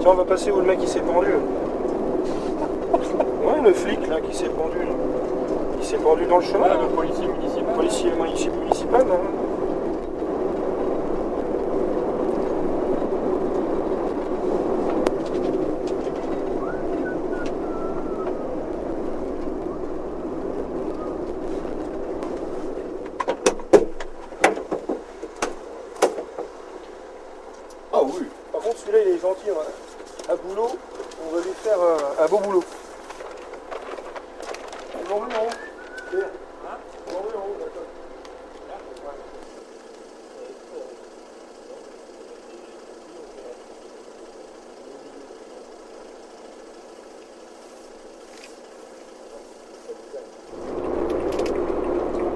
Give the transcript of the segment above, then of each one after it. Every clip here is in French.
Tiens, on va passer où le mec il s'est pendu. Ouais, le flic là qui s'est pendu. là. Il s'est pendu dans le chemin. Là. le policier municipal. Policier munici- municipal. là. Ah oui. Par contre, celui-là, il est gentil. hein. À boulot, on va lui faire un beau boulot.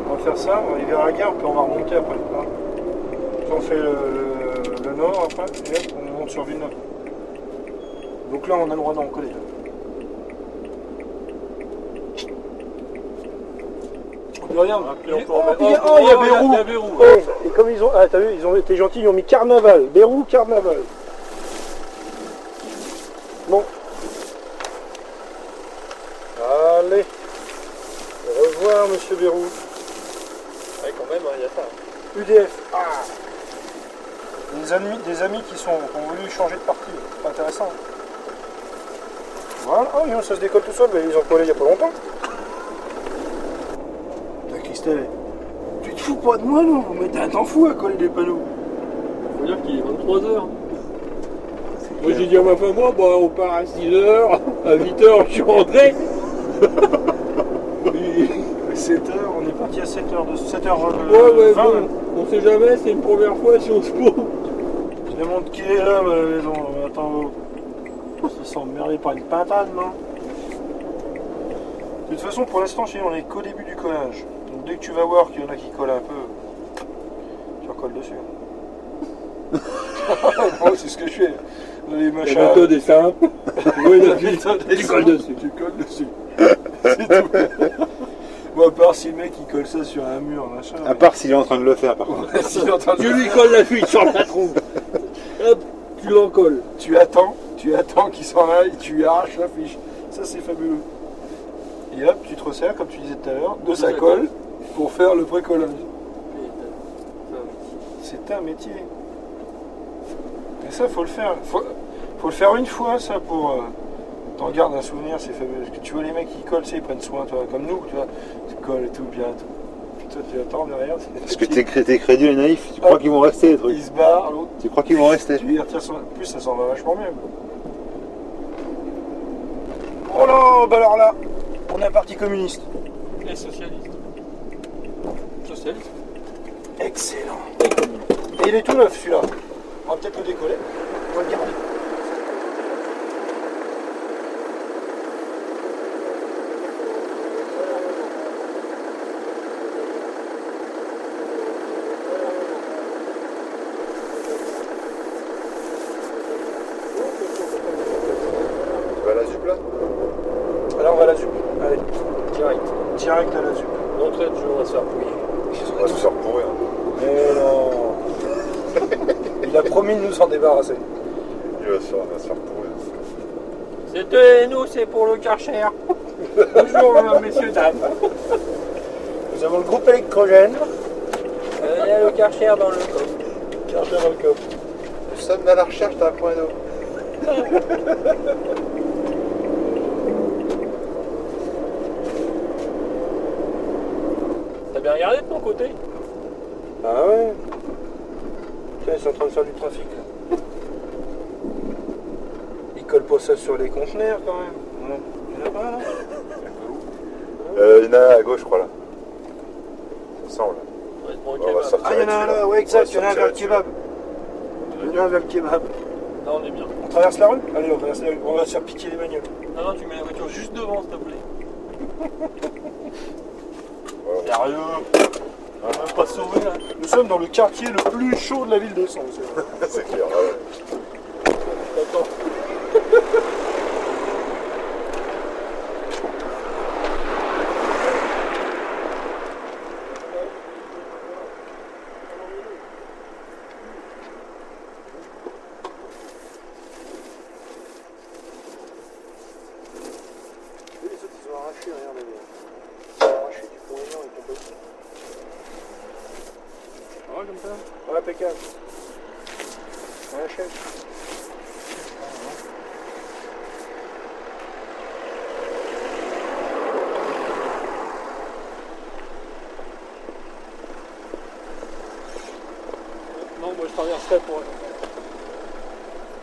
On va faire ça, on va aller vers la gare, puis on va remonter après. hein. On fait le, nord après, et on monte sur Villeneuve. Donc là, on a le droit d'en coller. regarde, il- oh, y a- oh, il y Bérou. il y a Bérou, Oh, Et comme ils ont, ah t'as vu, ils ont été gentils, ils ont mis carnaval, Bérou carnaval. Bon. Allez. Au revoir, monsieur Bérou. Ouais, quand même, hein, il y a ça. UDF. Ah. Des amis, des amis qui, sont, qui ont voulu changer de parti. C'est pas intéressant. Voilà. Oh, non, ça se décolle tout seul, mais ils ont collé il y a pas longtemps. La Christelle, tu te fous pas de moi, non Mais t'es un temps fou à coller des panneaux. Faut dire qu'il est 23h. Moi j'ai dit à ma femme, moi, bah, on part à 6h, à 8h je suis rentré. 7h, on est parti à 7h, de 7h20. Ouais, ouais, bon, on sait jamais, c'est une première fois si on se pose. Je demande qui est là, à la maison. Attends, on se sent emmerdé par une pintade, non De toute façon, pour l'instant, chez nous, on est qu'au début du collage. Donc dès que tu vas voir qu'il y en a qui collent un peu, tu recolles dessus. Moi, c'est ce que je fais. Les La machins. méthode est simple. Oui, La la fille, méthode est tu colles dessus. Tu colles dessus. c'est tout. Bon, à part si le mec il colle ça sur un mur, machin. À part s'il est en train de le faire, par contre. mais- S'il est en train de- Tu lui colles la fuite sur la trompe. Hop, tu l'en colles. tu attends, tu attends qu'il s'en aille, tu arraches la fiche. Ça c'est fabuleux. Et hop, tu te resserres, comme tu disais tout à l'heure, de sa colle pour faire le précollage. C'est un métier. Et ça, faut le faire. Faut, faut le faire une fois, ça, pour. Euh, T'en gardes un souvenir, c'est fabuleux. Parce que tu vois les mecs qui collent, tu sais, ils prennent soin, toi, comme nous, tu vois. Tu colles et tout, bien. Tout. Puis toi, tu attends derrière. Parce que t'es t'es crédule et naïf, tu crois qu'ils vont rester les trucs. Il se barre, l'autre. Tu crois qu'ils vont rester. Tu lui retires son... En plus, ça s'en va vachement mieux. Oh bah alors là, on est un parti communiste. Et socialiste. Socialiste. Excellent. Et il est tout neuf celui-là. On va peut-être le décoller. On va le garder. Là Alors on va à la ZUP. Allez, direct. Direct à la ZUP. L'entrée de jeu, on va se faire pouiller. On va se faire pourrir. Mais non. Il a promis de nous en débarrasser. Il va se faire, pourrir. C'était nous, c'est pour le Karcher. Bonjour, euh, messieurs, dames. Nous avons le groupe électrogène. Euh, Il y a le Karcher dans le coffre. Carter dans le coffre. Nous sommes à la recherche d'un point d'eau. bien regardé de ton côté Ah ouais Tiens, ils sont en train de faire du trafic là. Ils collent pas ça sur les conteneurs quand même. Non. Il y en a pas là? Euh, il y en a un à gauche, je crois là. Ça semble. On va sortir. Ah, il y en a un là, ouais, exact, il y en a un vers le kebab. Il y en a un vers le kebab. Là, on est bien. On traverse la rue? Allez, on traverse la rue. On va se faire piquer les bagnoles. Non, non, tu mets la voiture juste devant, s'il te plaît. Sérieux On va même pas sauver là. Nous sommes dans le quartier le plus chaud de la ville de Sens. C'est clair. peu. Ça va comme ça Ouais, impeccable. Non, moi je traverserai pour...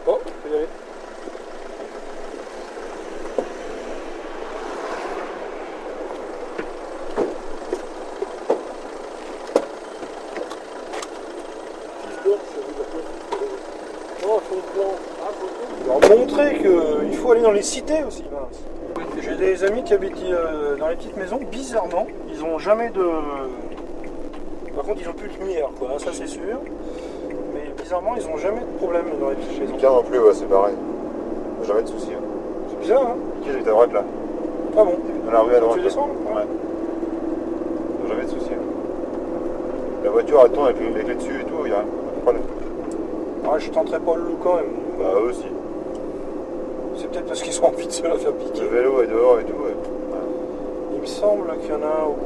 Bon, je vais y aller. Montrer qu'il faut aller dans les cités aussi. J'ai des amis qui habitent euh, dans les petites maisons, bizarrement, ils ont jamais de. Par contre, ils ont plus de lumière, quoi, ça c'est sûr. Mais bizarrement, ils ont jamais de problème dans les petites maisons. Car non plus, ouais, c'est pareil. Jamais de soucis. Hein. C'est bizarre, hein Qui j'habite à droite là Ah bon Dans la rue à droite. Tu descends Ouais. Jamais de soucis. hein. La voiture attend avec les, clés dessus et tout, il y a rien. Pas de problème. Ah, je tenterai pas le loup quand même. Bah eux aussi. C'est peut-être parce qu'ils ont envie de se la faire piquer. Le vélo est dehors et tout, ouais. Il me semble qu'il y en a un au.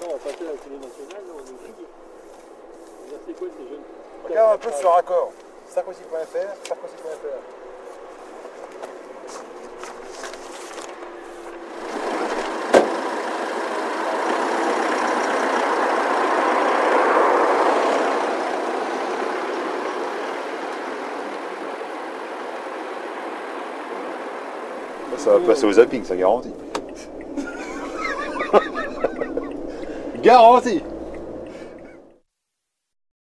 Non, on va passer à la télé nationale, on est. Regarde, c'est quoi ces jeunes? Regarde un peu sur raccord. Sarkozy.fr, Sarkozy.fr. Ça va passer au zapping, ça garantit. garantie